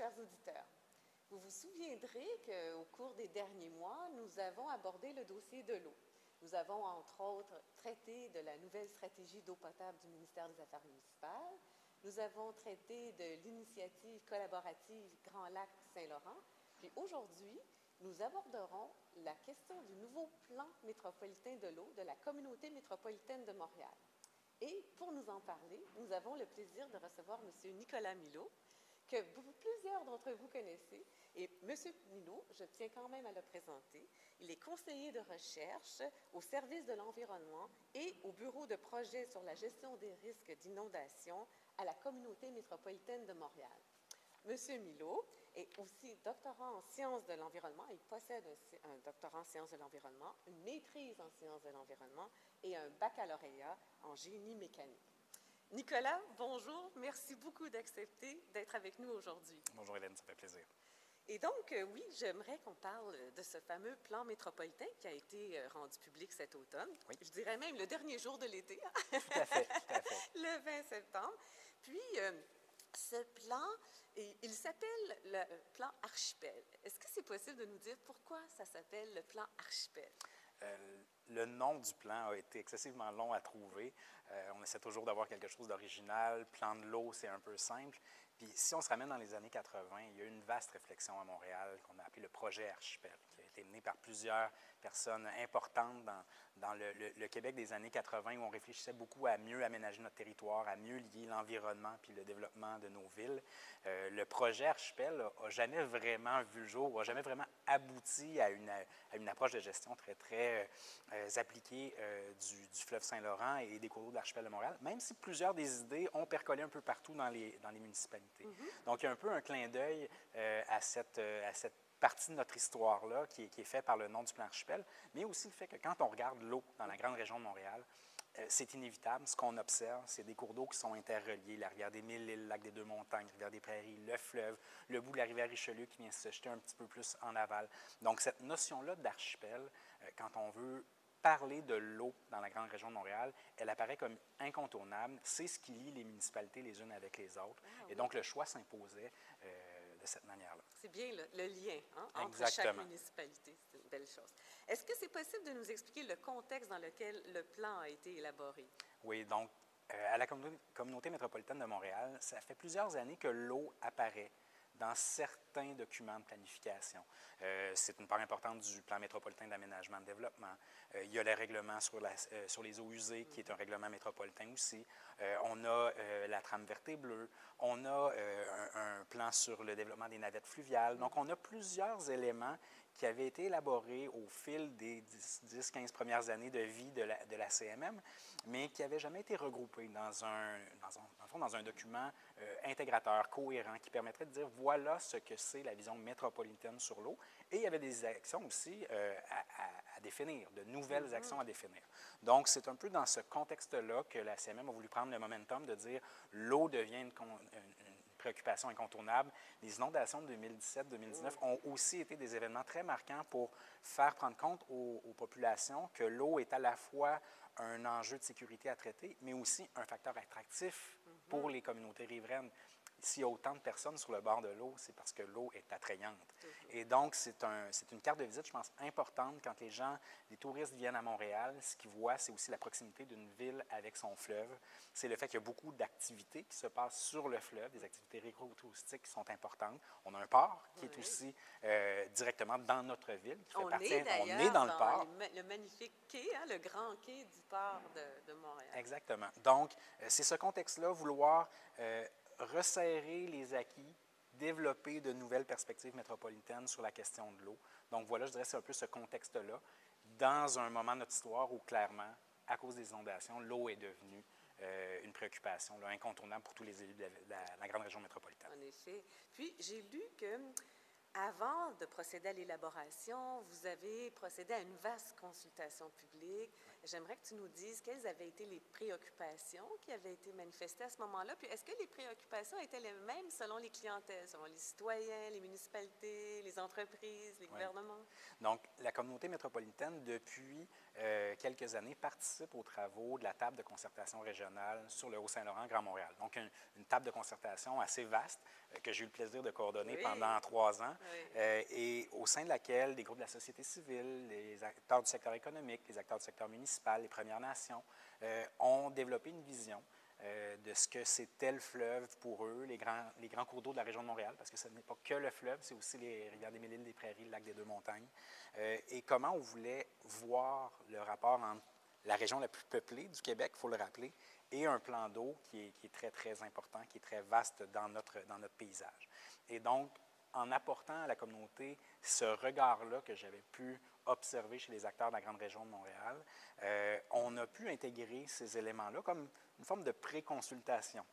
chers auditeurs. Vous vous souviendrez qu'au cours des derniers mois, nous avons abordé le dossier de l'eau. Nous avons, entre autres, traité de la nouvelle stratégie d'eau potable du ministère des Affaires municipales. Nous avons traité de l'initiative collaborative Grand Lac Saint-Laurent. Puis aujourd'hui, nous aborderons la question du nouveau plan métropolitain de l'eau de la communauté métropolitaine de Montréal. Et pour nous en parler, nous avons le plaisir de recevoir M. Nicolas Milot, que plusieurs d'entre vous connaissez. Et M. Milot, je tiens quand même à le présenter. Il est conseiller de recherche au service de l'environnement et au bureau de projet sur la gestion des risques d'inondation à la communauté métropolitaine de Montréal. M. Milot est aussi doctorant en sciences de l'environnement. Il possède un, doctorat en sciences de l'environnement, une maîtrise en sciences de l'environnement et un baccalauréat en génie mécanique. Nicolas, bonjour. Merci beaucoup d'accepter d'être avec nous aujourd'hui. Bonjour Hélène, ça fait plaisir. Et donc, euh, oui, j'aimerais qu'on parle de ce fameux plan métropolitain qui a été euh, rendu public cet automne. Oui. Je dirais même le dernier jour de l'été. Tout à fait, tout à fait. le 20 septembre. Puis, euh, ce plan, il, il s'appelle le plan Archipel. Est-ce que c'est possible de nous dire pourquoi ça s'appelle le plan Archipel? Le nom du plan a été excessivement long à trouver. Euh, on essaie toujours d'avoir quelque chose d'original. Plan de l'eau, c'est un peu simple. Puis si on se ramène dans les années 80, il y a eu une vaste réflexion à Montréal qu'on a appelée le projet Archipel, été par plusieurs personnes importantes dans, dans le, le- le Québec des années 80, où on réfléchissait beaucoup à mieux aménager notre territoire, à mieux lier l'environnement puis le développement de nos villes. Euh, le projet Archipel n'a jamais vraiment vu le jour, n'a jamais vraiment abouti à une, à une approche de gestion très, très euh, appliquée euh, du, du fleuve Saint-Laurent et des cours d'eau de l'archipel de Montréal, même si plusieurs des idées ont percolé un peu partout dans les, dans les municipalités. Donc, il y a un peu un clin d'œil à, cette, à cette partie de notre histoire-là qui, est- qui est fait par le nom du plan archipel, mais aussi le fait que quand on regarde l'eau dans la grande région de Montréal, euh, c'est inévitable. Ce qu'on observe, c'est des cours d'eau qui sont interreliés. La rivière des Mille, le lac des Deux-Montagnes, la rivière des Prairies, le fleuve, le bout de la rivière Richelieu qui vient se jeter un petit peu plus en aval. Donc, cette notion-là d'archipel, euh, quand on veut parler de l'eau dans la grande région de Montréal, elle apparaît comme incontournable. C'est ce qui lie les municipalités les unes avec les autres. Et donc, le choix s'imposait euh, de cette manière-là. C'est bien le, le lien hein, entre chaque municipalité. C'est une belle chose. Est-ce que c'est possible de nous expliquer le contexte dans lequel le plan a été élaboré? Oui, donc, euh, à la communauté métropolitaine de Montréal, ça fait plusieurs années que l'eau apparaît dans certains documents de planification. Euh, c'est une part importante du plan métropolitain d'aménagement et de développement. Euh, il y a le règlement euh, sur les eaux usées, qui est un règlement métropolitain aussi. On a la trame verte et bleue. On a un, plan sur le développement des navettes fluviales. Donc, on a plusieurs éléments qui avaient été élaborés au fil des 10-15 premières années de vie de la, CMM, mais qui n'avaient jamais été regroupés dans un, dans un, fond, dans un document euh, intégrateur, cohérent, qui permettrait de dire voilà ce que c'est la vision métropolitaine sur l'eau. Et il y avait des actions aussi euh, à, à- à définir, de nouvelles actions à définir. Donc, c'est un peu dans ce contexte-là que la CMM a voulu prendre le momentum de dire l'eau devient une, con- une- une préoccupation incontournable. Les inondations de 2017-2019 ont aussi été des événements très marquants pour faire prendre compte aux, aux populations que l'eau est à la fois un enjeu de sécurité à traiter, mais aussi un facteur attractif pour les communautés riveraines. S'il y a autant de personnes sur le bord de l'eau, c'est parce que l'eau est attrayante. Et donc, c'est un, une carte de visite, je pense, importante quand les gens, les touristes viennent à Montréal. Ce qu'ils voient, c'est aussi la proximité d'une ville avec son fleuve. C'est le fait qu'il y a beaucoup d'activités qui se passent sur le fleuve, des activités récro-touristiques qui sont importantes. On a un port qui est aussi euh, directement dans notre ville, qui fait On partie. est on est dans le port. le magnifique quai, hein, le grand quai du port de, de Montréal. Exactement. Donc, euh, c'est ce contexte-là, vouloir euh, resserrer les acquis, développer de nouvelles perspectives métropolitaines sur la question de l'eau. Donc, voilà, je dirais, c'est un peu ce contexte-là, dans un moment de notre histoire où, clairement, à cause des inondations, l'eau est devenue euh, une préoccupation incontournable pour tous les élus de la, de la grande région métropolitaine. En effet. Puis, j'ai lu que avant de procéder à l'élaboration, vous avez procédé à une vaste consultation publique. J'aimerais que tu nous dises quelles avaient été les préoccupations qui avaient été manifestées à ce moment-là. Puis, est-ce que les préoccupations étaient les mêmes selon les clientèles, selon les citoyens, les municipalités, les entreprises, les gouvernements? Donc, la communauté métropolitaine, depuis euh, quelques années, participe aux travaux de la table de concertation régionale sur le Haut-Saint-Laurent, Grand Montréal. Donc, une, table de concertation assez vaste euh, que j'ai eu le plaisir de coordonner pendant trois ans euh, et au sein de laquelle des groupes de la société civile, les acteurs du secteur économique, les acteurs du secteur municipal, les Premières Nations ont développé une vision euh, de ce que c'était le fleuve pour eux, les grands, les grands cours d'eau de la région de Montréal, parce que ce n'est pas que le fleuve, c'est aussi les rivières des Mille-Îles, des Prairies, le lac des Deux-Montagnes, euh, et comment on voulait voir le rapport entre la région la plus peuplée du Québec, il faut le rappeler, et un plan d'eau qui qui est, très, très important, qui est très vaste dans notre, dans notre paysage. Et donc, en apportant à la communauté ce regard-là que j'avais pu observer chez les acteurs de la grande région de Montréal, euh, on a pu intégrer ces éléments-là comme une forme de pré-consultation.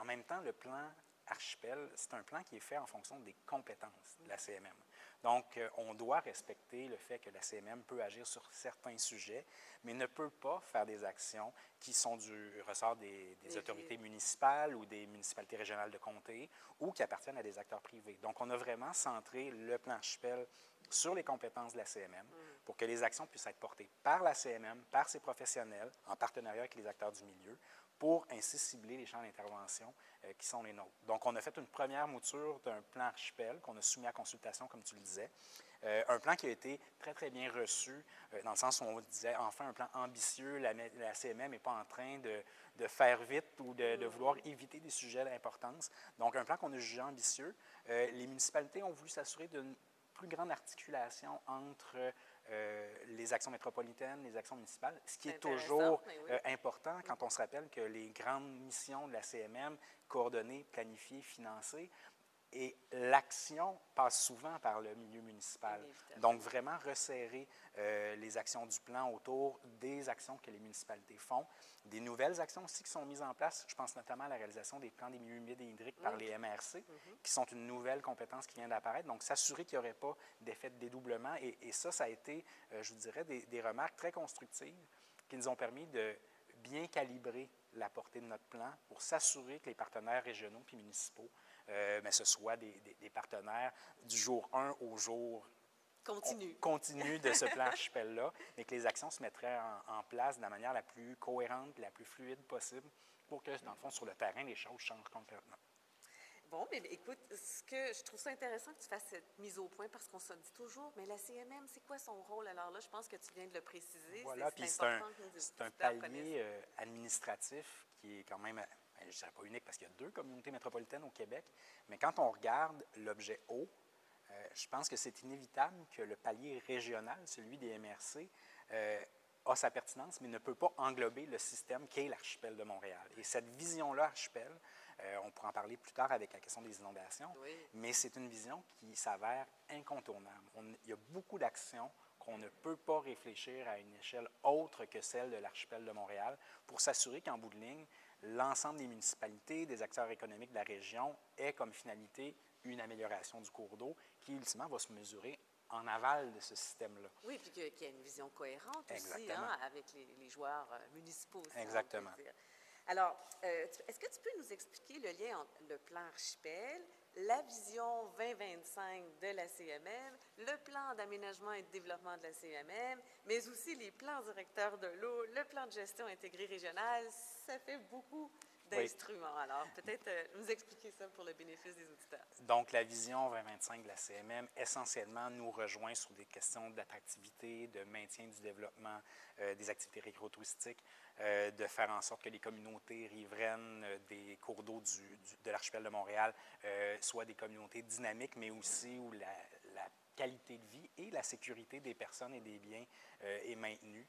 En même temps, le plan archipel, c'est un plan qui est fait en fonction des compétences de la CMM. Donc, euh, on doit respecter le fait que la CMM peut agir sur certains sujets, mais ne peut pas faire des actions qui sont du ressort des, autorités municipales ou des municipalités régionales de comté ou qui appartiennent à des acteurs privés. Donc, on a vraiment centré le plan archipel sur les compétences de la CMM mm. pour que les actions puissent être portées par la CMM, par ses professionnels, en partenariat avec les acteurs du milieu, pour ainsi cibler les champs d'intervention euh, qui sont les nôtres. Donc, on a fait une première mouture d'un plan archipel qu'on a soumis à consultation, comme tu le disais. Euh, un plan qui a été très, très bien reçu, euh, dans le sens où on disait enfin un plan ambitieux. La, CMM n'est pas en train de, de faire vite ou de, de, vouloir éviter des sujets d'importance. Donc, un plan qu'on a jugé ambitieux. les municipalités ont voulu s'assurer d'une plus grande articulation entre euh, les actions métropolitaines, les actions municipales, ce qui est toujours euh, important quand on se rappelle que les grandes missions de la CMM, coordonnées, planifiées, financées, et l'action passe souvent par le milieu municipal. Donc, vraiment resserrer euh, les actions du plan autour des actions que les municipalités font. Des nouvelles actions aussi qui sont mises en place. Je pense notamment à la réalisation des plans des milieux humides et hydriques par les MRC, mhm. qui sont une nouvelle compétence qui vient d'apparaître. Donc, s'assurer qu'il n'y aurait pas d'effet de dédoublement. Et, ça, ça a été, euh, je vous dirais, des, des remarques très constructives qui nous ont permis de bien calibrer la portée de notre plan pour s'assurer que les partenaires régionaux puis municipaux euh, mais ce soit des, partenaires du jour 1 au jour continu, continu de ce plan archipel-là, et que les actions se mettraient en, place de la manière la plus cohérente, la plus fluide possible, pour que, dans le fond, sur le terrain, les choses changent complètement. Bon, mais écoute, ce que je trouve ça intéressant que tu fasses cette mise au point parce qu'on se dit toujours, mais la CMM, c'est quoi son rôle? Alors là, je pense que tu viens de le préciser. Voilà, puis c'est un, un, palier euh, administratif qui est quand même je ne dirais pas unique parce qu'il y a deux communautés métropolitaines au Québec, mais quand on regarde l'objet eau, euh, je pense que c'est inévitable que le palier régional, celui des MRC, euh, a sa pertinence, mais ne peut pas englober le système qu'est l'archipel de Montréal. Et cette vision-là, archipel, euh, on pourra en parler plus tard avec la question des inondations, mais c'est une vision qui s'avère incontournable. il y a beaucoup d'actions qu'on ne peut pas réfléchir à une échelle autre que celle de l'archipel de Montréal pour s'assurer qu'en bout de ligne, l'ensemble des municipalités, des acteurs économiques de la région ait comme finalité une amélioration du cours d'eau qui, ultimement, va se mesurer en aval de ce système-là. Oui, puis qu'il y ait une vision cohérente aussi hein, avec les, joueurs euh, municipaux. Exactement. Alors, euh, est-ce que tu peux nous expliquer le lien entre le plan archipel, la vision 2025 de la CMM, le plan d'aménagement et de développement de la CMM, mais aussi les plans directeurs de l'eau, le plan de gestion intégré régional. Ça fait beaucoup d'instruments. Alors, peut-être euh, nous expliquer ça pour le bénéfice des auditeurs. Donc, la vision 2025 de la CMM, essentiellement, nous rejoint sur des questions d'attractivité, de maintien du développement euh, des activités récro-touristiques, euh, de faire en sorte que les communautés riveraines euh, des cours d'eau de l'archipel de Montréal euh, soient des communautés dynamiques, mais aussi où la, qualité de vie et la sécurité des personnes et des biens est maintenue.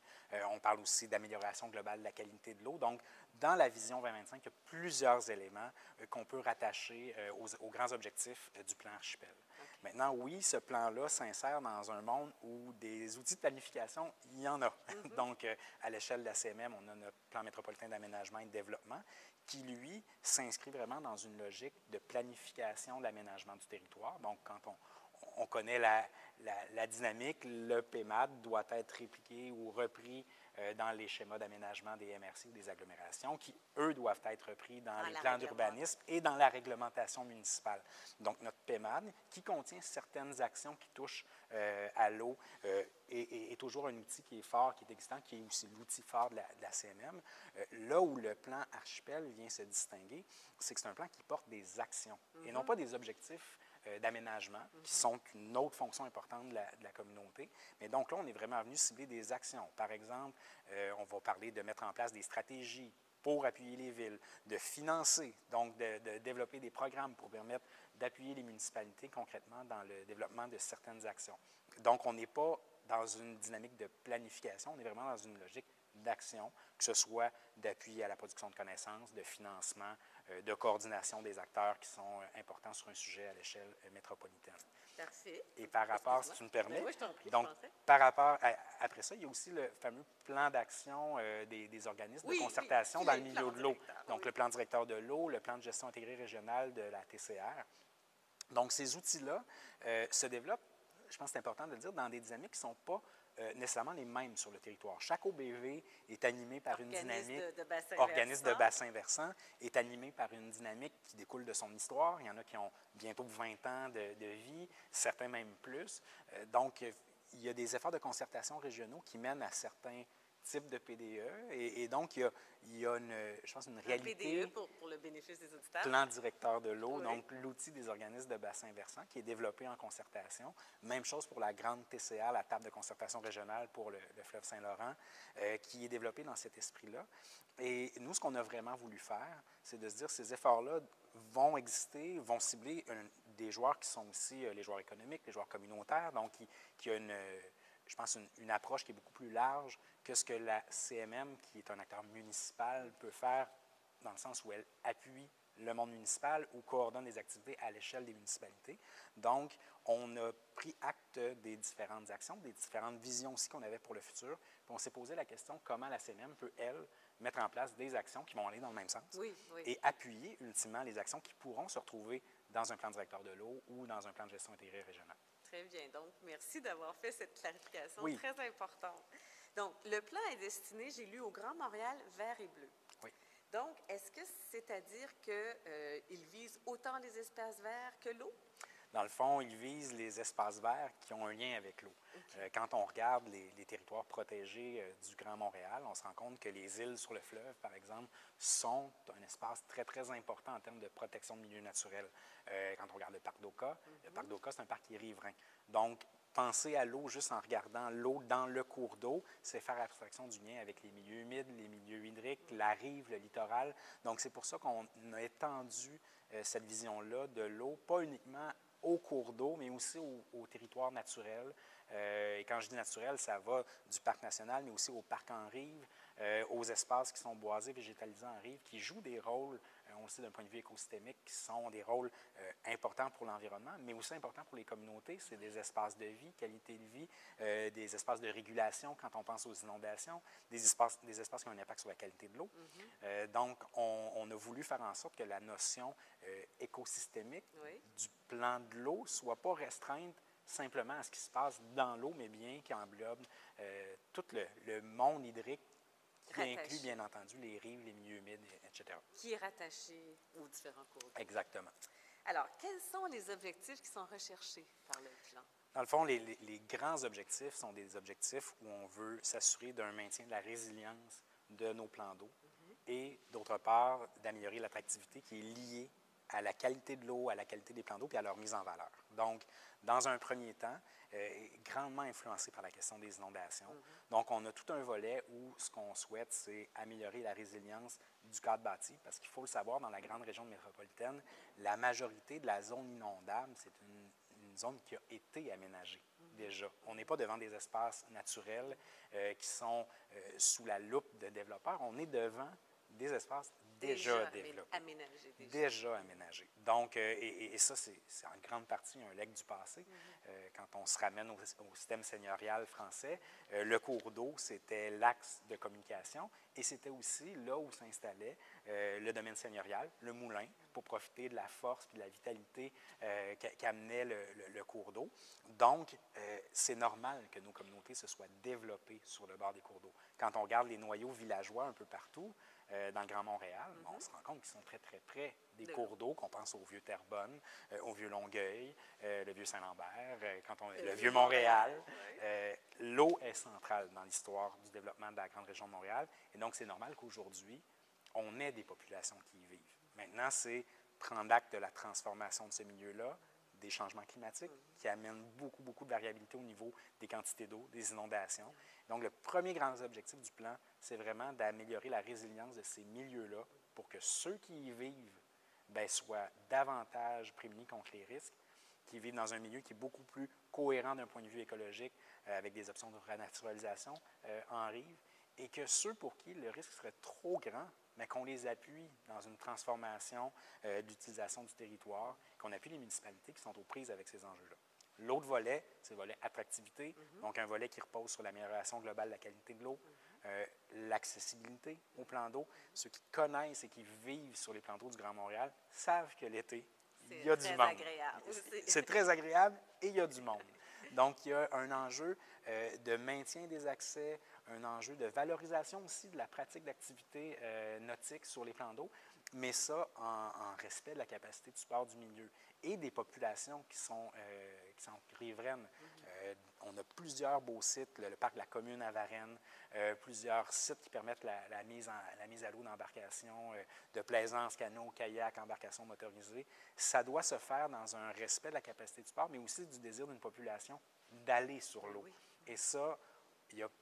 on parle aussi d'amélioration globale de la qualité de l'eau. Donc, dans la vision 2025, il y a plusieurs éléments qu'on peut rattacher aux, grands objectifs du plan archipel. Maintenant, oui, ce plan-là s'insère dans un monde où des outils de planification, il y en a. Mm-hmm. Donc, euh, à l'échelle de la CMM, on a notre plan métropolitain d'aménagement et de développement qui, lui, s'inscrit vraiment dans une logique de planification de l'aménagement du territoire. Donc, quand on, on connaît la, la, dynamique. Le PEMAD doit être répliqué ou repris euh, dans les schémas d'aménagement des MRC ou des agglomérations, qui, eux, doivent être repris dans, les plans d'urbanisme et dans la réglementation municipale. Donc, notre PEMAD, qui contient certaines actions qui touchent euh, à l'eau, euh, est, toujours un outil qui est fort, qui est existant, qui est aussi l'outil fort de la, CMM. là où le plan Archipel vient se distinguer, c'est que c'est un plan qui porte des actions et non mm-hmm. pas des objectifs euh, d'aménagement, qui sont une autre fonction importante de la, communauté. Mais donc là, on est vraiment venu cibler des actions. Par exemple, euh, on va parler de mettre en place des stratégies pour appuyer les villes, de financer, donc de, développer des programmes pour permettre d'appuyer les municipalités concrètement dans le développement de certaines actions. Donc, on n'est pas dans une dynamique de planification, on est vraiment dans une logique d'action, que ce soit d'appui à la production de connaissances, de financement, de coordination des acteurs qui sont euh, importants sur un sujet à l'échelle euh, métropolitaine. Merci. Et par rapport, si tu me permets, ben oui, je prie, donc par rapport, après ça, il y a aussi le fameux plan d'action des, organismes de concertation dans le milieu de l'eau. Donc le plan directeur de l'eau, le plan de gestion intégrée régionale de la TCR. Donc ces outils-là se développent, je pense que c'est important de le dire, dans des dynamiques qui ne sont pas euh, nécessairement les mêmes sur le territoire. Chaque OBV est animé par une dynamique, organisme de bassin versant, est animé par une dynamique qui découle de son histoire. Il y en a qui ont bientôt 20 ans de, vie, certains même plus. Euh, donc, il y a des efforts de concertation régionaux qui mènent à certains type de PDE. Et, donc, il y, a, il y, a, une, je pense, une réalité. PDE, pour, pour, le bénéfice des auditeurs. Plan directeur de l'eau, donc l'outil des organismes de bassin versant qui est développé en concertation. Même chose pour la grande TCA, la table de concertation régionale pour le, fleuve Saint-Laurent, euh, qui est développé dans cet esprit-là. Et nous, ce qu'on a vraiment voulu faire, c'est de se dire ces efforts-là vont exister, vont cibler des joueurs qui sont aussi euh, les joueurs économiques, les joueurs communautaires, donc qui, qui a une je pense, une, approche qui est beaucoup plus large que ce que la CMM, qui est un acteur municipal, peut faire dans le sens où elle appuie le monde municipal ou coordonne des activités à l'échelle des municipalités. Donc, on a pris acte des différentes actions, des différentes visions aussi qu'on avait pour le futur. Puis on s'est posé la question comment la CMM peut, elle, mettre en place des actions qui vont aller dans le même sens et appuyer ultimement les actions qui pourront se retrouver dans un plan directeur de l'eau ou dans un plan de gestion intégrée régional. Très bien. Donc, merci d'avoir fait cette clarification très importante. Donc, le plan est destiné, j'ai lu, au Grand Montréal vert et bleu. Oui. Donc, est-ce que c'est à dire qu'il euh, vise autant les espaces verts que l'eau? Dans le fond, il vise les espaces verts qui ont un lien avec l'eau. Euh, quand on regarde les, territoires protégés euh, du Grand Montréal, on se rend compte que les îles sur le fleuve, par exemple, sont un espace très, très important en termes de protection de milieux naturels. Euh, quand on regarde le parc d'Oka, le mhm. parc d'Oka, c'est un parc qui est riverain. Donc, penser à l'eau juste en regardant l'eau dans le cours d'eau, c'est faire abstraction du lien avec les milieux humides, les milieux hydriques, la rive, le littoral. Donc, c'est pour ça qu'on a étendu cette vision-là de l'eau, pas uniquement au cours d'eau, mais aussi au, territoire naturel. Euh, et quand je dis naturel, ça va du parc national, mais aussi au parc en rive, euh, aux espaces qui sont boisés, végétalisés en rive, qui jouent des rôles euh, aussi d'un point de vue écosystémique, qui sont des rôles importants pour l'environnement, mais aussi importants pour les communautés. C'est des espaces de vie, qualité de vie, des espaces de régulation quand on pense aux inondations, des espaces, des espaces qui ont un impact sur la qualité de l'eau. Mm-hmm. donc, on, a voulu faire en sorte que la notion écosystémique du plan de l'eau soit pas restreinte simplement à ce qui se passe dans l'eau, mais bien qui englobe euh, tout le, monde hydrique qui inclut, bien entendu, les rives, les milieux humides, etc. Qui est rattaché aux différents cours. Exactement. Alors, quels sont les objectifs qui sont recherchés par le plan? Dans le fond, les, grands objectifs sont des objectifs où on veut s'assurer d'un maintien de la résilience de nos plans d'eau mhm. et, d'autre part, d'améliorer l'attractivité qui est liée à la qualité de l'eau, à la qualité des plans d'eau et à leur mise en valeur. Donc, dans un premier temps, euh, grandement influencé par la question des inondations. Mm-hmm. Donc, on a tout un volet où ce qu'on souhaite, c'est améliorer la résilience du cadre bâti, parce qu'il faut le savoir, dans la grande région métropolitaine, la majorité de la zone inondable, c'est une, zone qui a été aménagée mm-hmm. déjà. On n'est pas devant des espaces naturels euh, qui sont euh, sous la loupe de développeurs, on est devant des espaces déjà, développé. déjà. aménagé. Donc, euh, et, ça, c'est en grande partie un leg du passé. Mm-hmm. Euh, quand on se ramène au, système seigneurial français, le cours d'eau, c'était l'axe de communication et c'était aussi là où s'installait le domaine seigneurial, le moulin, pour profiter de la force et de la vitalité qu'amenait le, le, cours d'eau. Donc, c'est normal que nos communautés se soient développées sur le bord des cours d'eau. Quand on regarde les noyaux villageois un peu partout, euh, dans le Grand Montréal, on se rend compte qu'ils sont très, très près des cours d'eau, qu'on pense au vieux Terrebonne, euh, au vieux Longueuil, euh, le vieux Saint-Lambert, quand on, le, vieux Montréal. L'eau est centrale dans l'histoire du développement de la grande région de Montréal. Et donc, c'est normal qu'aujourd'hui, on ait des populations qui y vivent. Maintenant, c'est prendre acte de la transformation de ce milieu-là, des changements climatiques qui amènent beaucoup, beaucoup de variabilité au niveau des quantités d'eau, des inondations. Donc, le premier grand objectif du plan, c'est vraiment d'améliorer la résilience de ces milieux-là pour que ceux qui y vivent ben, soient davantage prémunis contre les risques, qui vivent dans un milieu qui est beaucoup plus cohérent d'un point de vue écologique, euh, avec des options de renaturalisation euh, en rive, et que ceux pour qui le risque serait trop grand, mais qu'on les appuie dans une transformation euh, d'utilisation du territoire, qu'on appuie les municipalités qui sont aux prises avec ces enjeux-là. L'autre volet, c'est le volet attractivité, mhm. donc un volet qui repose sur l'amélioration globale de la qualité de l'eau, mhm. euh, l'accessibilité au plan d'eau. Ceux qui connaissent et qui vivent sur les plans d'eau du Grand Montréal savent que l'été, il y a du monde. C'est très agréable et il y a du monde. Donc, il y a un enjeu euh, de maintien des accès, un enjeu de valorisation aussi de la pratique d'activité euh, nautique sur les plans d'eau, mais ça en, respect de la capacité de support du milieu et des populations qui sont, euh, qui sont riveraines. Euh, on a plusieurs beaux sites, le, parc de la commune à Varennes, plusieurs sites qui permettent la, mise, en, la mise à l'eau d'embarcations, de plaisance, canot, kayak, embarcations motorisées. Ça doit se faire dans un respect de la capacité de support, mais aussi du désir d'une population d'aller sur l'eau. Et ça,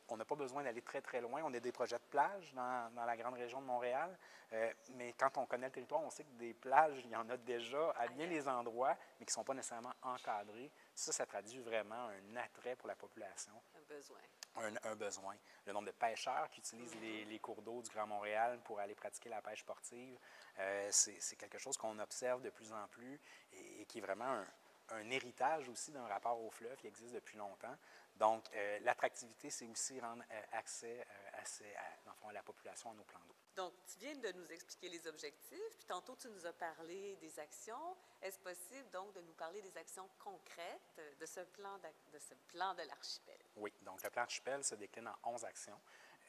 on n'a pas besoin d'aller très, très loin. On a des projets de plage dans, la grande région de Montréal, euh, mais quand on connaît le territoire, on sait que des plages, il y en a déjà à bien les endroits, mais qui ne sont pas nécessairement encadrés. Ça, ça traduit vraiment un attrait pour la population. Un besoin. Un, besoin. Le nombre de pêcheurs qui utilisent les, cours d'eau du Grand Montréal pour aller pratiquer la pêche sportive, euh, c'est quelque chose qu'on observe de plus en plus et, qui est vraiment un, un héritage aussi d'un rapport au fleuve qui existe depuis longtemps. Donc, euh, l'attractivité, c'est aussi rendre euh, accès euh, à, la population à nos plans d'eau. Donc, tu viens de nous expliquer les objectifs, puis tantôt tu nous as parlé des actions. Est-ce possible donc de nous parler des actions concrètes de ce plan de, ce plan de l'archipel? Oui, donc le plan archipel se décline en 11 actions,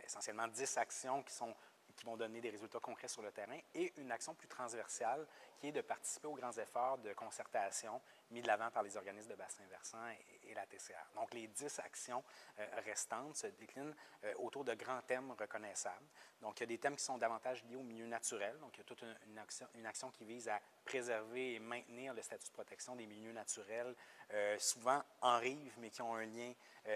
essentiellement 10 actions qui sont qui vont donner des résultats concrets sur le terrain, et une action plus transversale qui est de participer aux grands efforts de concertation mis de l'avant par les organismes de bassin versant et, la TCR. Donc, les dix actions euh, restantes se déclinent euh, autour de grands thèmes reconnaissables. Donc, il y a des thèmes qui sont davantage liés au milieu naturel. Donc, il y a toute une action, qui vise à préserver et maintenir le statut de protection des milieux naturels, euh, souvent en rive, mais qui ont un lien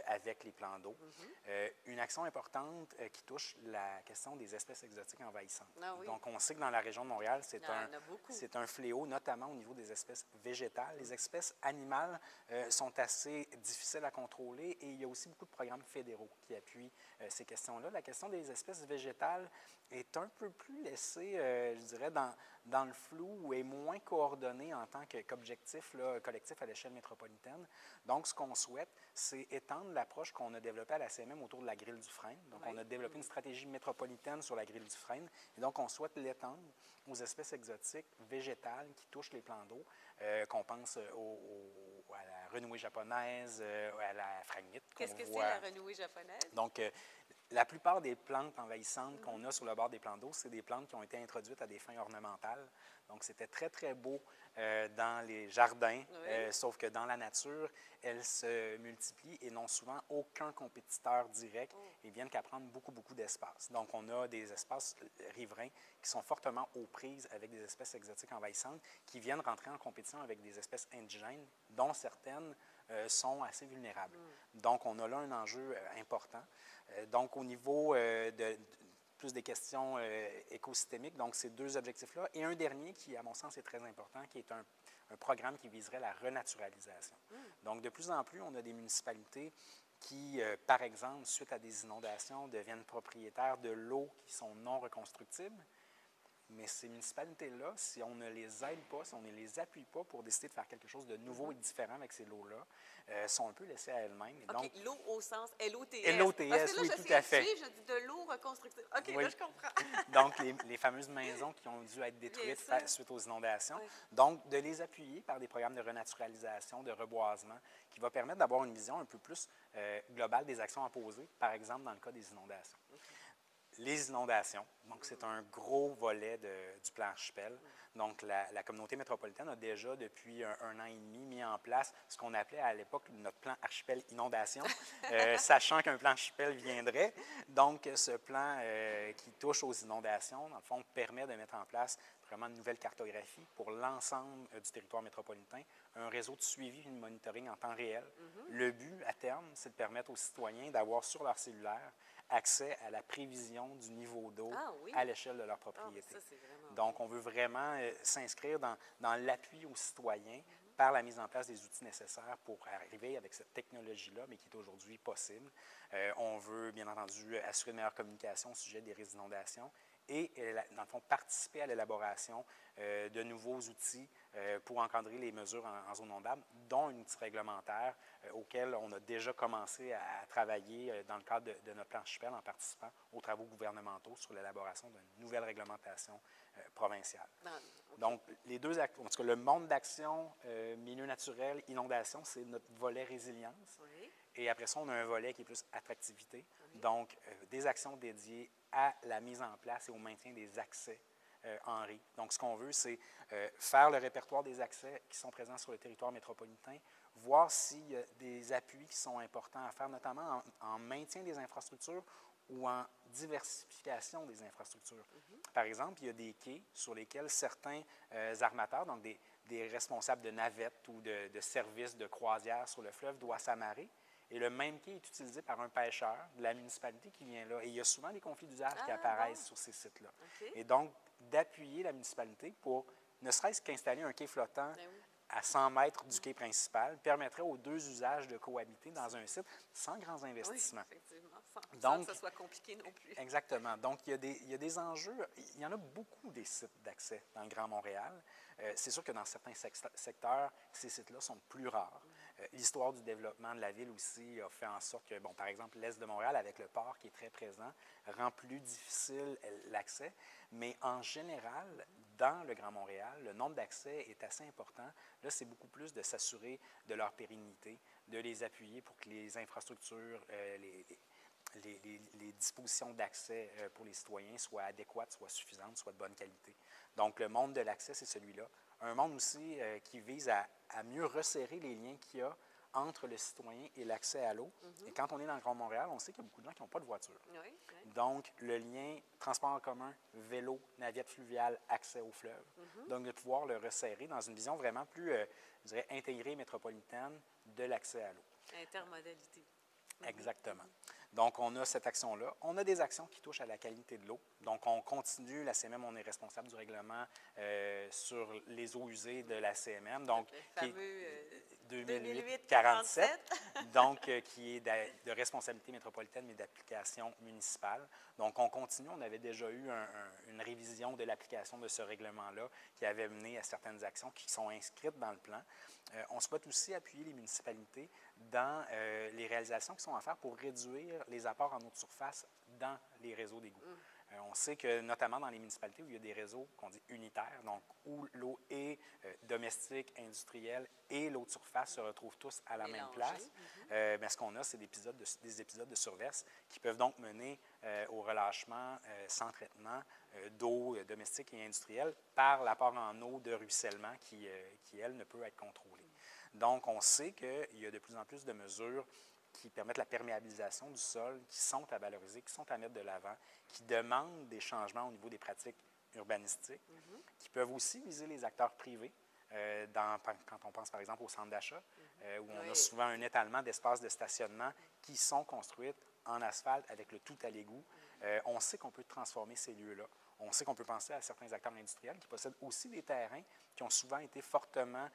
avec les plans d'eau. Mm-hmm. une action importante qui touche la question des espèces exotiques envahissantes. Ah Donc, on sait que dans la région de Montréal, c'est un, c'est un fléau, notamment au niveau des espèces végétales. Les espèces animales euh, sont assez difficiles à contrôler et il y a aussi beaucoup de programmes fédéraux qui appuient euh, ces questions-là. La question des espèces végétales est un peu plus laissée, euh, je dirais, dans, dans le flou ou est moins coordonnée en tant qu'objectif collectif à l'échelle métropolitaine. Donc, ce qu'on souhaite, c'est étendre l'approche qu'on a développée à la CMM autour de la grille du frein. Donc, on a développé une stratégie métropolitaine sur la grille du frein et donc on souhaite l'étendre aux espèces exotiques végétales qui touchent les plans d'eau, euh, qu'on pense au, à la renouée japonaise, euh, à la phragmite. Qu'est-ce que c'est la renouée japonaise? Donc, euh, la plupart des plantes envahissantes qu'on a sur le bord des plans d'eau, c'est des plantes qui ont été introduites à des fins ornementales. Donc, c'était très, très beau euh, dans les jardins, euh, sauf que dans la nature, elles se multiplient et n'ont souvent aucun compétiteur direct oh. et viennent qu'à prendre beaucoup, beaucoup d'espace. Donc, on a des espaces riverains qui sont fortement aux prises avec des espèces exotiques envahissantes qui viennent rentrer en compétition avec des espèces indigènes, dont certaines euh, sont assez vulnérables. Donc, on a là un enjeu important. donc, au niveau de, plus des questions euh, écosystémiques. Donc, ces deux objectifs-là. Et un dernier qui, à mon sens, est très important, qui est un, programme qui viserait la renaturalisation. Donc, de plus en plus, on a des municipalités qui, euh, par exemple, suite à des inondations, deviennent propriétaires de lots qui sont non reconstructibles. Mais ces municipalités-là, si on ne les aide pas, si on ne les appuie pas pour décider de faire quelque chose de nouveau et différent avec ces lots-là, euh, sont un peu laissées à elles-mêmes. OK, Donc, l'eau au sens LOTS. LOTS, oui, tout à fait. suivre, je dis de l'eau reconstructive. OK, Oui. là, je comprends. donc les, les fameuses maisons qui ont dû être détruites suite aux inondations. Oui. Donc, de les appuyer par des programmes de renaturalisation, de reboisement, qui va permettre d'avoir une vision un peu plus euh, globale des actions à poser, par exemple dans le cas des inondations. Les inondations, donc c'est un gros volet de- du plan archipel. Donc la, la communauté métropolitaine a déjà depuis un, un an et demi mis en place ce qu'on appelait à l'époque notre plan archipel inondation, euh, sachant qu'un plan archipel viendrait. Donc ce plan euh, qui touche aux inondations, dans le fond, permet de mettre en place vraiment une nouvelle cartographie pour l'ensemble euh, du territoire métropolitain, un réseau de suivi et de monitoring en temps réel. Le but, à terme, c'est de permettre aux citoyens d'avoir sur leur cellulaire accès à la prévision du niveau d'eau Ah oui. à l'échelle de leur Ah, propriété. ça. Donc, on veut vraiment euh, s'inscrire dans, dans l'appui aux citoyens par la mise en place des outils nécessaires pour arriver avec cette technologie-là, mais qui est aujourd'hui possible. Euh, on veut, bien entendu, assurer une meilleure communication au sujet des risques d'inondation et, dans le fond, participer à l'élaboration euh, de nouveaux outils euh, pour encadrer les mesures en, en zone inondable, dont un outil réglementaire euh, auquel on a déjà commencé à, à travailler dans le cadre de, de notre plan archipel en participant aux travaux gouvernementaux sur l'élaboration d'une nouvelle réglementation provinciale. Donc, les deux, en tout cas, le monde d'action, milieu naturel, inondation, c'est notre volet résilience. Oui. Et après ça, on a un volet qui est plus attractivité. Donc, des actions dédiées à la mise en place et au maintien des accès euh, en riz. Donc, ce qu'on veut, c'est euh, faire le répertoire des accès qui sont présents sur le territoire métropolitain, voir s'il y a des appuis qui sont importants à faire, notamment en, en maintien des infrastructures ou en diversification des infrastructures. Par exemple, il y a des quais sur lesquels certains euh, armateurs, donc des, des responsables de navettes ou de, de services de croisière sur le fleuve, doivent s'amarrer. Et le même quai est utilisé par un pêcheur de la municipalité qui vient là. Et il y a souvent des conflits d'usage qui Ah, apparaissent bon. sur ces sites-là. Et donc, d'appuyer la municipalité pour ne serait-ce qu'installer un quai flottant Ben oui. à 100 mètres du quai principal permettrait aux deux usages de cohabiter dans un site sans grands Oui, investissements. effectivement. Sans, sans Donc- que ce soit compliqué non plus. Exactement. Donc, il y, a des, il y a des enjeux. Il y en a beaucoup des sites d'accès dans le Grand Montréal. Euh, c'est sûr que dans certains secteurs, ces sites-là sont plus rares. Euh, L'histoire du développement de la ville aussi a fait en sorte que, bon, par exemple, l'Est de Montréal, avec le port qui est très présent, rend plus difficile euh, l'accès. Mais en général, dans le Grand Montréal, le nombre d'accès est assez important. Là, c'est beaucoup plus de s'assurer de leur pérennité, de les appuyer pour que les infrastructures, euh, les- les, dispositions d'accès euh, pour les citoyens soient adéquates, soient suffisantes, soient de bonne qualité. Donc, le monde de l'accès, c'est celui-là. Un monde aussi euh, qui vise à, à mieux resserrer les liens qu'il y a entre le citoyen et l'accès à l'eau. Et quand on est dans le Grand Montréal, on sait qu'il y a beaucoup de gens qui n'ont pas de voiture. Oui, oui. Donc, le lien transport en commun, vélo, navette fluviale, accès au fleuve. Donc, de pouvoir le resserrer dans une vision vraiment plus, euh, je dirais, intégrée métropolitaine de l'accès à l'eau. Intermodalité. Exactement. Donc, on a cette action-là. On a des actions qui touchent à la qualité de l'eau. Donc, on continue. La CMM, on est responsable du règlement euh, sur les eaux usées de la CMM. Donc, Le qui euh, 2008-47, donc euh, qui est de, responsabilité métropolitaine, mais d'application municipale. Donc, on continue. On avait déjà eu un- un- une révision de l'application de ce règlement-là qui avait mené à certaines actions qui sont inscrites dans le plan. Euh, on souhaite aussi appuyer les municipalités dans euh, les réalisations qui sont à faire pour réduire les apports en eau de surface dans les réseaux d'égouts. On sait que, notamment dans les municipalités où il y a des réseaux qu'on dit unitaires, donc où l'eau est euh, domestique, industrielle et l'eau de surface se retrouvent tous à la même place, euh, ben, ce qu'on a, c'est des épisodes de, des épisodes de surverse qui peuvent donc mener euh, au relâchement euh, sans traitement euh, d'eau euh, domestique et industrielle par l'apport en eau de ruissellement qui, euh, qui, elle, ne peut être contrôlée. Donc, on sait qu'il y a de plus en plus de mesures qui permettent la perméabilisation du sol, qui sont à valoriser, qui sont à mettre de l'avant, qui demandent des changements au niveau des pratiques urbanistiques, qui peuvent aussi viser les acteurs privés. euh, dans- quand on pense par exemple au centre d'achat, euh, où on a souvent un étalement d'espaces de stationnement qui sont construites en asphalte avec le tout à l'égout. Euh, on sait qu'on peut transformer ces lieux-là. On sait qu'on peut penser à certains acteurs industriels qui possèdent aussi des terrains qui ont souvent été fortement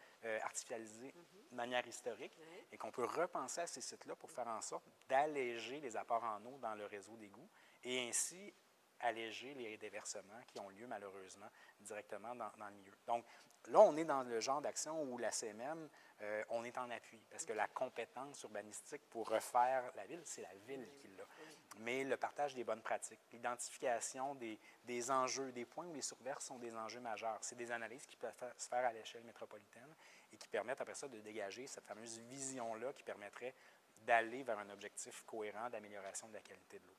artificialisés de manière historique Oui. et qu'on peut repenser à ces sites-là pour faire en sorte d'alléger les apports en eau dans le réseau d'égouts et ainsi alléger les déversements qui ont lieu malheureusement directement dans, dans le milieu. Donc là, on est dans le genre d'action où la CMM, euh, on est en appui parce que la compétence urbanistique pour refaire la ville, c'est la ville qui l'a. Mais le partage des bonnes pratiques, l'identification des, des, enjeux, des points où les surverses sont des enjeux majeurs, c'est des analyses qui peuvent se faire à l'échelle métropolitaine et qui permettent après ça de dégager cette fameuse vision-là qui permettrait d'aller vers un objectif cohérent d'amélioration de la qualité de l'eau.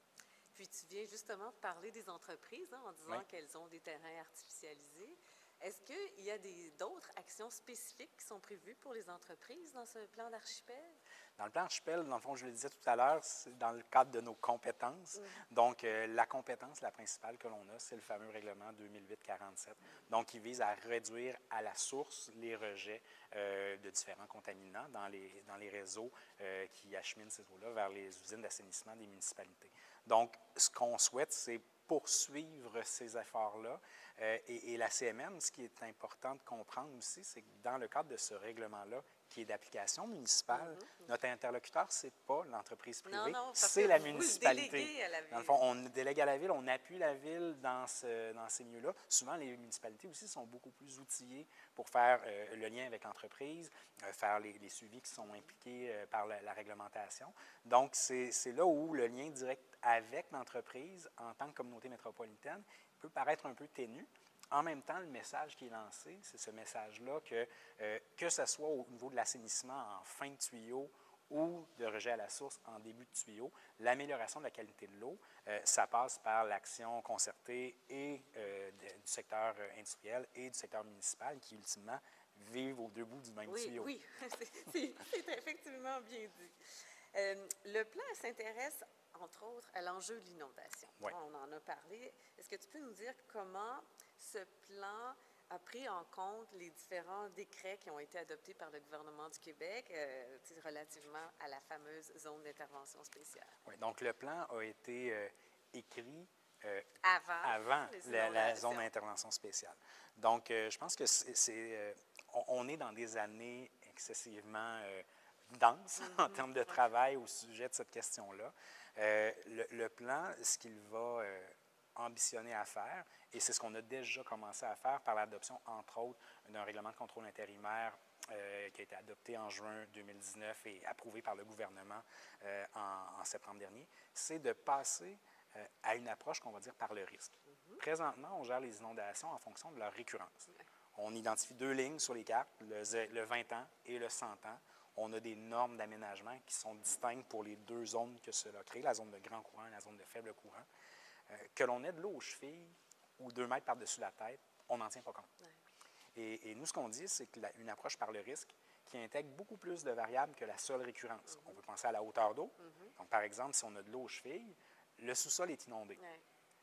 Puis tu viens justement de parler des entreprises hein, en disant qu'elles ont des terrains artificialisés. Est-ce qu'il y a d'autres actions spécifiques qui sont prévues pour les entreprises dans ce plan d'archipel? Dans le plan archipel, dans le fond, je le disais tout à l'heure, c'est dans le cadre de nos compétences. Donc, euh, la compétence la principale que l'on a, c'est le fameux règlement 2008-47. Donc, qui vise à réduire à la source les rejets euh, de différents contaminants dans les, dans les réseaux euh, qui acheminent ces eaux-là vers les usines d'assainissement des municipalités. Donc, ce qu'on souhaite, c'est poursuivre ces efforts-là. Euh, et, la CMM, ce qui est important de comprendre aussi, c'est que dans le cadre de ce règlement-là, qui est d'application municipale, mm-hmm. notre interlocuteur, ce n'est pas l'entreprise privée, c'est la municipalité. À la ville. Dans le fond, on délègue à la ville, on appuie la ville dans, ce, dans ces milieux-là. Souvent, les municipalités aussi sont beaucoup plus outillées pour faire euh, le lien avec l'entreprise, euh, faire les, suivis qui sont impliqués par la, la, réglementation. Donc, c'est là où le lien direct avec l'entreprise, en tant que communauté métropolitaine, peut paraître un peu ténu. En même temps, le message qui est lancé, c'est ce message-là que, euh, que ce soit au niveau de l'assainissement en fin de tuyau ou de rejet à la source en début de tuyau, l'amélioration de la qualité de l'eau, euh, ça passe par l'action concertée et euh, du secteur industriel et du secteur municipal qui, ultimement, vivent aux deux bouts du même tuyau. Oui, c'est effectivement bien dit. le plan s'intéresse entre autres, à l'enjeu de l'inondation. On en a parlé. Est-ce que tu peux nous dire comment ce plan a pris en compte les différents décrets qui ont été adoptés par le gouvernement du Québec euh, relativement à la fameuse zone d'intervention spéciale? Oui, donc le plan a été euh, écrit euh, avant, avant la, zone d'intervention spéciale. Donc, je pense que c'est, on, est dans des années excessivement denses en mm-hmm. termes de travail au sujet de cette question-là. Euh, le, plan, ce qu'il va euh, ambitionner à faire, et c'est ce qu'on a déjà commencé à faire par l'adoption, entre autres, d'un règlement de contrôle intérimaire euh, qui a été adopté en juin 2019 et approuvé par le gouvernement en, septembre dernier, c'est de passer à une approche qu'on va dire par le risque. Mm-hmm. Présentement, on gère les inondations en fonction de leur récurrence. On identifie deux lignes sur les cartes, le, le 20 ans et le 100 ans on a des normes d'aménagement qui sont distinctes pour les deux zones que cela crée, la zone de grand courant et la zone de faible courant. Euh, que l'on ait de l'eau aux chevilles ou deux mètres par-dessus la tête, on n'en tient pas compte. Et, nous, ce qu'on dit, c'est qu'une approche par le risque qui intègre beaucoup plus de variables que la seule récurrence. Mm-hmm. On peut penser à la hauteur d'eau. Mm-hmm. Donc, par exemple, si on a de l'eau aux chevilles, le sous-sol est inondé.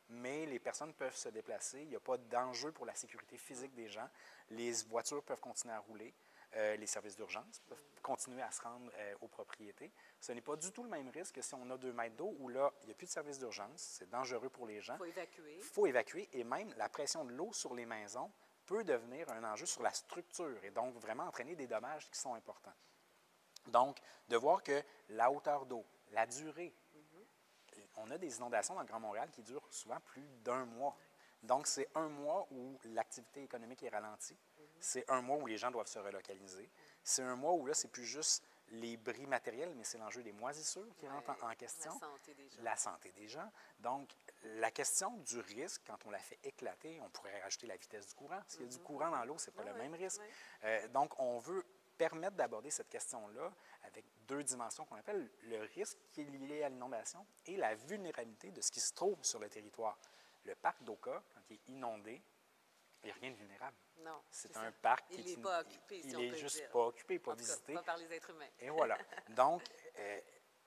Mais les personnes peuvent se déplacer. Il n'y a pas d'enjeu pour la sécurité physique des gens. Les voitures peuvent continuer à rouler. Euh, les services d'urgence peuvent continuer à se rendre euh, aux propriétés. Ce n'est pas du tout le même risque que si on a deux mètres d'eau où là, il n'y a plus de services d'urgence, c'est dangereux pour les gens. Il faut évacuer. Il faut évacuer et même la pression de l'eau sur les maisons peut devenir un enjeu sur la structure et donc vraiment entraîner des dommages qui sont importants. Donc, de voir que la hauteur d'eau, la durée, mm-hmm. on a des inondations dans le Grand Montréal qui durent souvent plus d'un mois. Donc, c'est un mois où l'activité économique est ralentie. C'est un mois où les gens doivent se relocaliser. C'est un mois où là, c'est plus juste les bris matériels, mais c'est l'enjeu des moisissures qui rentre en, question. La santé des gens. La santé des gens. Donc, la question du risque, quand on la fait éclater, on pourrait rajouter la vitesse du courant. S'il y a du mm-hmm. courant dans l'eau, ce n'est pas le même risque. Euh, donc, on veut permettre d'aborder cette question-là avec deux dimensions qu'on appelle le risque qui est lié à l'inondation et la vulnérabilité de ce qui se trouve sur le territoire. Le parc d'Oka, quand il est inondé, il n'y a rien de vulnérable. Non. C'est un parc il qui n'est pas occupé. il n'est juste pas occupé, pas visité. pas par les êtres humains. Et voilà. Donc, euh,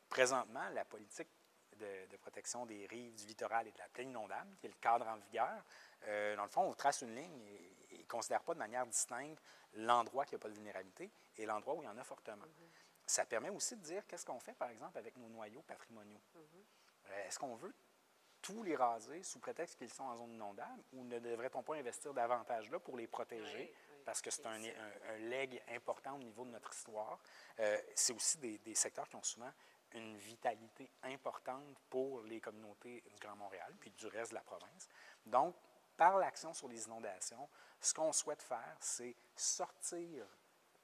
présentement, la politique de, protection des rives, du littoral et de la plaine inondable, qui est le cadre en vigueur, euh, dans le fond, on trace une ligne et ne considère pas de manière distincte l'endroit qui n'a pas de vulnérabilité et l'endroit où il y en a fortement. Mm-hmm. Ça permet aussi de dire qu'est-ce qu'on fait, par exemple, avec nos noyaux patrimoniaux. Mm-hmm. Euh, est-ce qu'on veut tous les raser sous prétexte qu'ils sont en zone inondable ou ne devrait-on pas investir davantage là pour les protéger? parce que c'est un, un, leg important au niveau de notre histoire. Euh, c'est aussi des, secteurs qui ont souvent une vitalité importante pour les communautés du Grand Montréal, puis du reste de la province. Donc, par l'action sur les inondations, ce qu'on souhaite faire, c'est sortir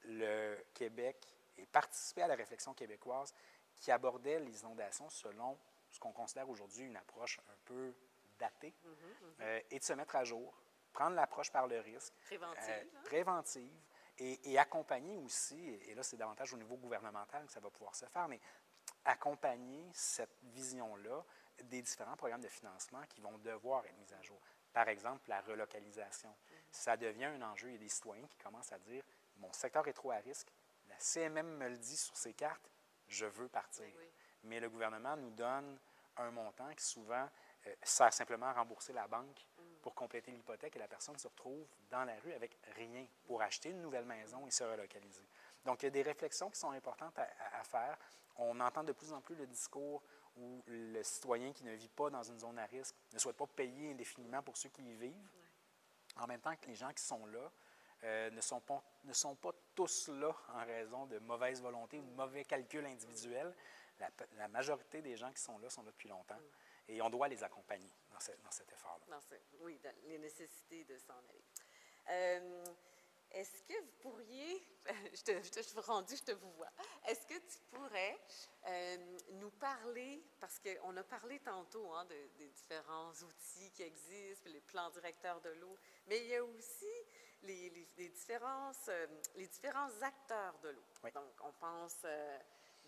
le Québec et participer à la réflexion québécoise qui abordait les inondations selon ce qu'on considère aujourd'hui une approche un peu datée, Mhm, mhm. euh, et de se mettre à jour, prendre l'approche par le risque, Préventive. euh, hein? préventive, et, et accompagner aussi, et là c'est davantage au niveau gouvernemental que ça va pouvoir se faire, mais accompagner cette vision-là des différents programmes de financement qui vont devoir être mis à jour. Par exemple, la relocalisation. Ça devient un enjeu. Il y a des citoyens qui commencent à dire mon secteur est trop à risque, la CMM me le dit sur ses cartes, je veux partir. Oui, oui. Mais le gouvernement nous donne un montant qui souvent euh, sert simplement à rembourser la banque pour compléter l'hypothèque et la personne se retrouve dans la rue avec rien pour acheter une nouvelle maison et se relocaliser. Donc, il y a des réflexions qui sont importantes à, faire. On entend de plus en plus le discours où le citoyen qui ne vit pas dans une zone à risque ne souhaite pas payer indéfiniment pour ceux qui y vivent, en même temps que les gens qui sont là euh, ne, sont pas, ne sont pas tous là en raison de mauvaise volonté ou de mauvais calculs individuels. La, la majorité des gens qui sont là sont là depuis longtemps et on doit les accompagner dans, ce- dans cet effort-là. Dans ce- oui, dans les nécessités de s'en aller. Euh, Est-ce que vous pourriez, je te, je te- je suis rendue, je te vous vois, est-ce que tu pourrais euh, nous parler, parce qu'on a parlé tantôt hein, de- des différents outils qui existent, les plans directeurs de l'eau, mais il y a aussi les, les- les différences, euh, les différents acteurs de l'eau. Oui. Donc, on pense, euh,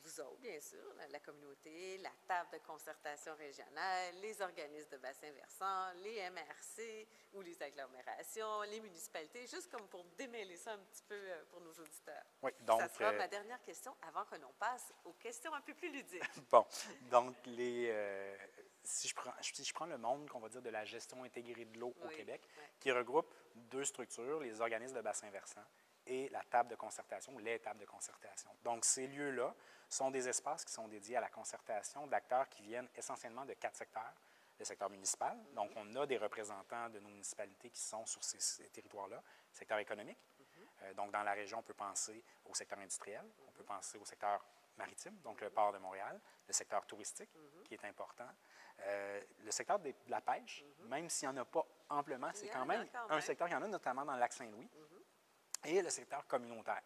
vous autres, bien sûr, la, la communauté, la table de concertation régionale, les organismes de bassin versant, les MRC ou les agglomérations, les municipalités, juste comme pour démêler ça un petit peu euh, pour nos auditeurs. Oui, donc, ça sera euh, ma dernière question avant que l'on passe aux questions un peu plus ludiques. Bon, donc les, euh, si, je prends, si je prends le monde qu'on va dire de la gestion intégrée de l'eau au Québec, qui regroupe deux structures, les organismes de bassin versant et la table de concertation les tables de concertation. Donc ces lieux-là sont des espaces qui sont dédiés à la concertation d'acteurs qui viennent essentiellement de quatre secteurs. Le secteur municipal, donc on a des représentants de nos municipalités qui sont sur ces, ces territoires-là. Secteur économique, euh, donc dans la région, on peut penser au secteur industriel, on peut penser au secteur maritime, donc le port de Montréal, le secteur touristique, qui est important, euh, le secteur des- de la pêche, même s'il n'y en a pas amplement, c'est quand même quand un même. secteur, il y en a notamment dans le lac Saint-Louis, et le secteur communautaire,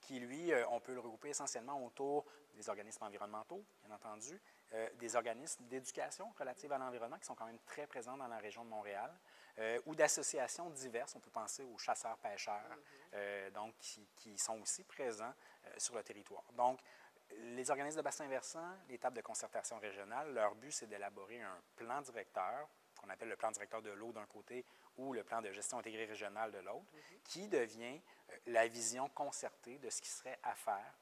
qui, lui, euh, on peut le regrouper essentiellement autour des organismes environnementaux, bien entendu, euh, des organismes d'éducation relative à l'environnement qui sont quand même très présents dans la région de Montréal, euh, ou d'associations diverses. On peut penser aux chasseurs-pêcheurs, euh, donc qui, qui sont aussi présents sur le territoire. Donc, les organismes de bassin versant, les tables de concertation régionale, leur but, c'est d'élaborer un plan directeur, qu'on appelle le plan directeur de l'eau d'un côté ou le plan de gestion intégrée régionale de l'autre, qui devient euh, la vision concertée de ce qui serait à faire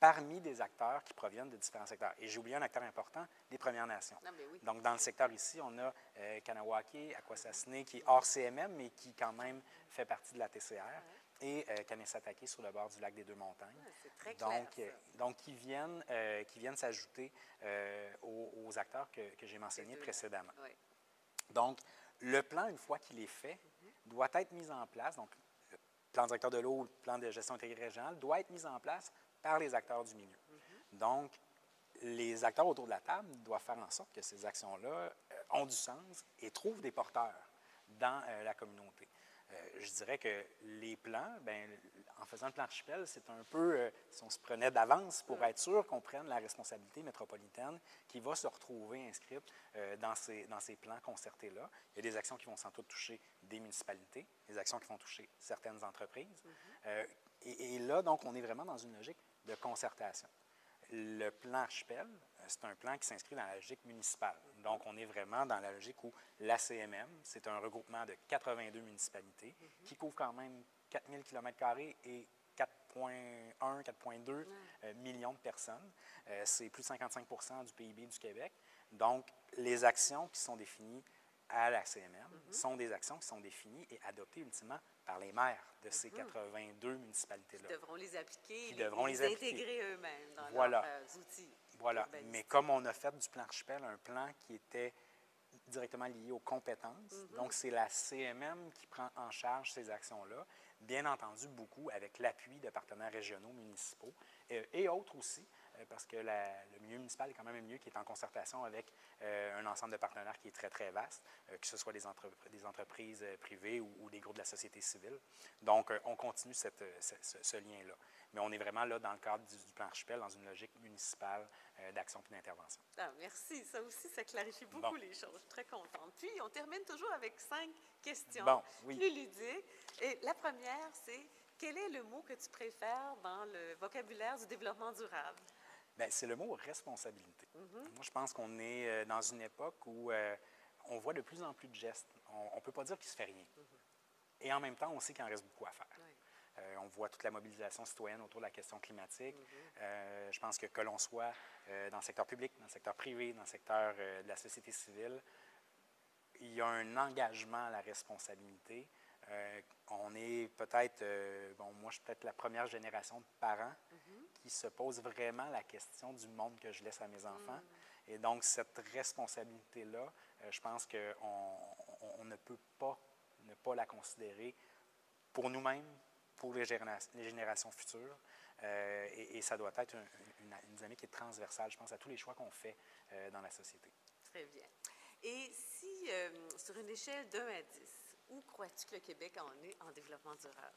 parmi des acteurs qui proviennent de différents secteurs. Et j'ai oublié un acteur important, les Premières Nations. Non, mais oui. Donc, dans le secteur ici, on a euh, Kanawake, Akwesasne, qui est hors CMM, mais qui quand même fait partie de la TCR, et euh, Kanesatake sur le bord du lac des Deux-Montagnes. Donc, euh, donc, qui viennent, euh, qui viennent s'ajouter aux, aux acteurs que, que j'ai mentionnés précédemment. Donc, le plan, une fois qu'il est fait, doit être mis en place. Donc, plan directeur de l'eau, le plan de gestion intégrée régionale, doit être mis en place par les acteurs du milieu. Donc, les acteurs autour de la table doivent faire en sorte que ces actions-là euh, ont du sens et trouvent des porteurs dans euh, la communauté. Euh, je dirais que les plans, ben, en faisant le plan archipel, c'est un peu, euh, si on se prenait d'avance pour être sûr qu'on prenne la responsabilité métropolitaine qui va se retrouver inscrite euh, dans, ces, dans ces plans concertés-là. Il y a des actions qui vont sans doute toucher des municipalités, des actions qui vont toucher certaines entreprises. Euh, et, et là, donc, on est vraiment dans une logique de concertation. Le plan archipel, c'est un plan qui s'inscrit dans la logique municipale. Donc, on est vraiment dans la logique où la CMM, c'est un regroupement de 82 municipalités qui couvre quand même 4000 km et 4,1, 4,2 euh, millions de personnes. Euh, c'est plus de 55 du PIB du Québec. Donc, les actions qui sont définies à la CMM sont des actions qui sont définies et adoptées ultimement par les maires de ces 82 municipalités-là. Qui devront les appliquer, Qui les- devront les intégrer eux-mêmes dans Voilà. leurs euh, outils. Voilà. Mais comme on a fait du plan archipel un plan qui était directement lié aux compétences, donc c'est la CMM qui prend en charge ces actions-là, bien entendu beaucoup avec l'appui de partenaires régionaux, municipaux euh, et autres aussi, euh, parce que le milieu municipal est quand même un milieu qui est en concertation avec euh, un ensemble de partenaires qui est très, très vaste, que ce soit des, des entreprises privées ou, des groupes de la société civile. Donc, on continue cette, ce, lien-là. Mais on est vraiment là dans le cadre du, plan archipel, dans une logique municipale d'action et d'intervention. Ah, merci. Ça aussi, ça clarifie beaucoup les choses. Je suis très contente. Puis, on termine toujours avec cinq questions bon, oui. plus ludiques. Et la première, c'est quel est le mot que tu préfères dans le vocabulaire du développement durable? Bien, c'est le mot responsabilité. Mm-hmm. Moi, je pense qu'on est euh, dans une époque où euh, on voit de plus en plus de gestes. On ne peut pas dire qu'il ne se fait rien. Mm-hmm. Et en même temps, on sait qu'il en reste beaucoup à faire. Euh, on voit toute la mobilisation citoyenne autour de la question climatique. Mm-hmm. je pense que que l'on soit dans le secteur public, dans le secteur privé, dans le secteur de la société civile, il y a un engagement à la responsabilité euh, on est peut-être, euh, bon, moi, je suis peut-être la première génération de parents mm-hmm. qui se pose vraiment la question du monde que je laisse à mes enfants. Mm. Et donc, cette responsabilité-là, euh, je pense qu'on on, ne peut pas ne pas la considérer pour nous-mêmes, pour les, générations futures. Et, ça doit être une, une, dynamique qui est transversale, je pense, à tous les choix qu'on fait dans la société. Très bien. Et si, sur une échelle de 1 à 10, où crois-tu que le Québec en est en développement durable?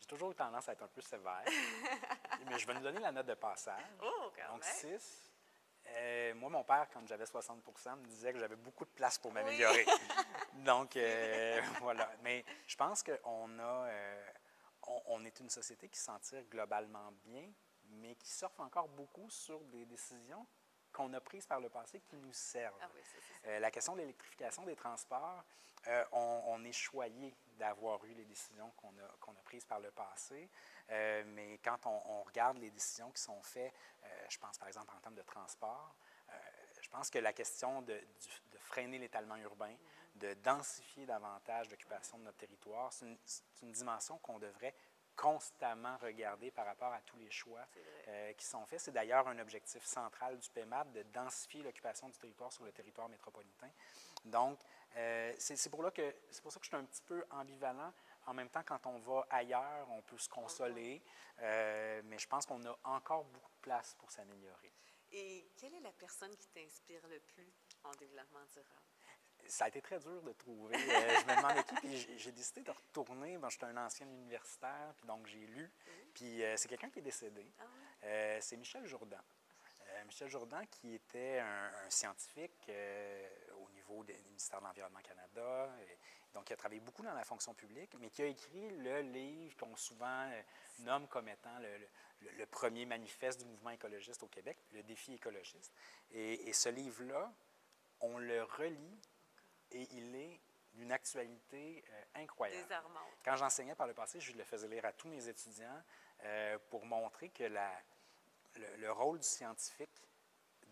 J'ai toujours eu tendance à être un peu sévère, mais je vais nous donner la note de passage. Oh, quand Donc, 6. Euh, moi, mon père, quand j'avais 60 me disait que j'avais beaucoup de place pour m'améliorer. Donc, euh, voilà. Mais je pense qu'on a, euh, on, est une société qui s'en tire globalement bien, mais qui surfe encore beaucoup sur des décisions qu'on a prises par le passé qui nous servent. Ah la question de l'électrification des transports, euh, on, est choyé d'avoir eu les décisions qu'on a, qu'on a, prises par le passé, euh, mais quand on, regarde les décisions qui sont faites, euh, je pense par exemple en termes de transport, je pense que la question de, freiner l'étalement urbain, de densifier davantage l'occupation de notre territoire, c'est une, dimension qu'on devrait constamment regarder par rapport à tous les choix qui sont faits. C'est d'ailleurs un objectif central du PEMAP de densifier l'occupation du territoire sur le territoire métropolitain. Donc, euh, c'est pour, que, pour ça que je suis un petit peu ambivalent. En même temps, quand on va ailleurs, on peut se consoler, euh, mais je pense qu'on a encore beaucoup de place pour s'améliorer. Et quelle est la personne qui t'inspire le plus en développement durable? Ça a été très dur de trouver. Euh, je me demandais qui, puis j'ai décidé de retourner. Bon, J'étais un ancien universitaire, puis donc j'ai lu. Puis c'est quelqu'un qui est décédé. Ah c'est Michel Jourdan. Michel Jourdan, qui était un, scientifique du ministère de l'Environnement Canada. donc, il a travaillé beaucoup dans la fonction publique, mais qui a écrit le livre qu'on souvent euh, nomme comme étant le, premier manifeste du mouvement écologiste au Québec, Le défi écologiste. Et, ce livre-là, on le relit actualité euh, incroyable. Quand j'enseignais par le passé, je le faisais lire à tous mes étudiants euh, pour montrer que la, le, rôle du scientifique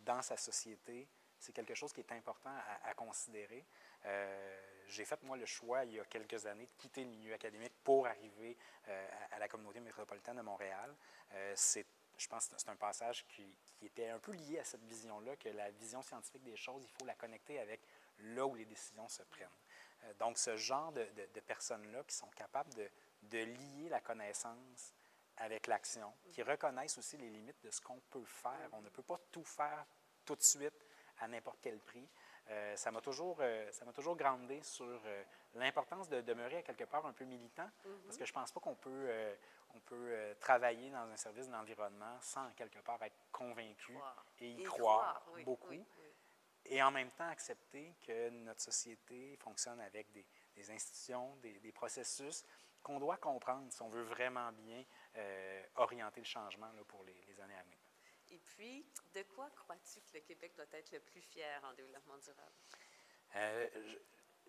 dans sa société c'est quelque chose qui est important à, considérer. Euh, j'ai fait, moi, le choix, il y a quelques années, de quitter le milieu académique pour arriver euh, à, la communauté métropolitaine de Montréal. Euh, c'est, je pense que c'est un passage qui, était un peu lié à cette vision-là, que la vision scientifique des choses, il faut la connecter avec là où les décisions se prennent. Donc, ce genre de, personnes-là qui sont capables de, de lier la connaissance avec l'action, qui reconnaissent aussi les limites de ce qu'on peut faire. On ne peut pas tout faire tout de suite à n'importe quel prix. Euh, ça m'a toujours, euh, ça m'a toujours grandé sur euh, l'importance de demeurer à quelque part un peu militant, parce que je pense pas qu'on peut, on peut travailler dans un service d'environnement sans quelque part être convaincu et y, croire, beaucoup, et en même temps accepter que notre société fonctionne avec des, des institutions, des, des processus qu'on doit comprendre si on veut vraiment bien orienter le changement là, pour les, les années à venir. Et puis, de quoi crois-tu que le Québec doit être le plus fier en développement durable? Euh,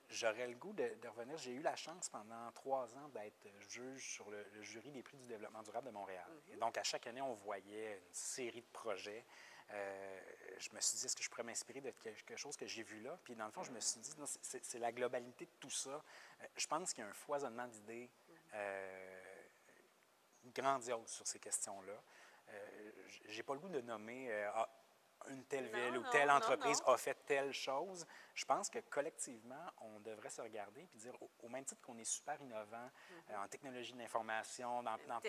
j'aurais le goût de, revenir. J'ai eu la chance pendant trois ans d'être juge sur le, jury des prix du développement durable de Montréal. Mm-hmm. Et donc, à chaque année, on voyait une série de projets. Euh, je me suis dit, est-ce que je pourrais m'inspirer de quelque chose que j'ai vu là? Puis, dans le fond, je me suis dit, c'est la globalité de tout ça. Euh, je pense qu'il y a un foisonnement d'idées mm-hmm. grandiose sur ces questions-là. Euh, j'ai pas le goût de nommer. Euh, ah, une telle Non, ville ou telle non, entreprise non. a fait telle chose. Je pense que collectivement, on devrait se regarder et dire, au, au même titre qu'on est super innovant euh, en technologie de l'information, dans, dans-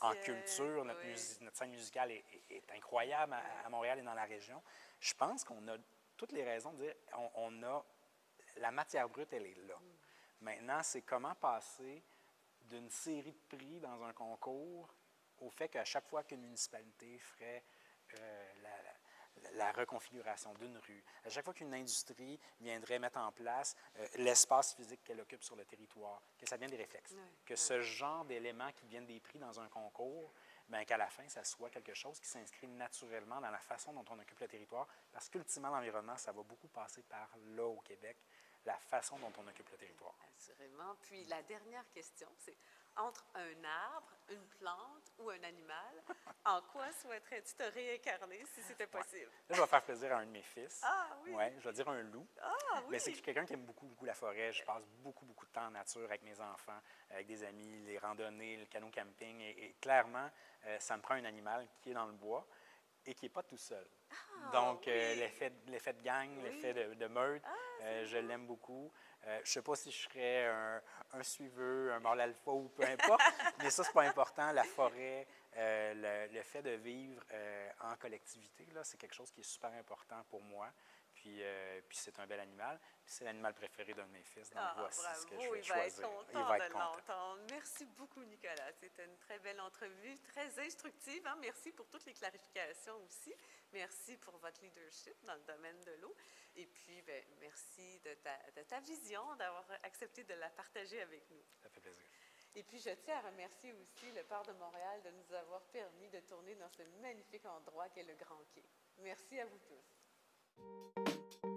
en- culture, notre, oui. musi- notre scène musicale est, est- est incroyable à, à Montréal et dans la région. Je pense qu'on a toutes les raisons de dire, on, on a la matière brute, elle est là. Maintenant, c'est comment passer d'une série de prix dans un concours au fait qu'à chaque fois qu'une municipalité ferait euh, la, la- reconfiguration d'une rue, à chaque fois qu'une industrie viendrait mettre en place euh, l'espace physique qu'elle occupe sur le territoire, que ça devienne des réflexes, que ce genre d'éléments qui viennent des prix dans un concours, bien qu'à la fin, ça soit quelque chose qui s'inscrit naturellement dans la façon dont on occupe le territoire, parce qu'ultimement, l'environnement, ça va beaucoup passer par là au Québec, la façon dont on occupe le territoire. Assurément. Puis la dernière question, c'est entre un arbre, une plante ou un animal, en quoi souhaiterais-tu te réincarner si c'était possible? Là, je vais faire plaisir à un de mes fils. Ah oui! Ouais, je vais dire un loup. Ah oui! Mais c'est quelqu'un qui aime beaucoup, beaucoup la forêt. Je passe beaucoup, beaucoup de temps en nature avec mes enfants, avec des amis, les randonnées, le canot camping. Et, et clairement, euh, ça me prend un animal qui est dans le bois et qui n'est pas tout seul. Donc, euh, Ah, oui. l'effet, l'effet de gang, Oui. l'effet de, de meute, Ah, euh, je l'aime beaucoup. Euh, je ne sais pas si je serais un, un suiveux, un mâle alpha ou peu importe, mais ça, c'est pas important. La forêt, euh, le, le fait de vivre euh, en collectivité, là, c'est quelque chose qui est super important pour moi. Puis, euh, puis c'est un bel animal. Puis c'est l'animal préféré d'un de mes fils. Donc, Ah, voici ce que je bravo, vais il va être choisir. content de l'entendre. Merci beaucoup, Nicolas. C'était une très belle entrevue, très instructive. hein. Merci pour toutes les clarifications aussi. Merci pour votre leadership dans le domaine de l'eau. Et puis, ben, merci de ta, de ta vision, d'avoir accepté de la partager avec nous. Ça fait plaisir. Et puis, je tiens à remercier aussi le port de Montréal de nous avoir permis de tourner dans ce magnifique endroit qu'est le Grand Quai. Merci à vous tous. うん。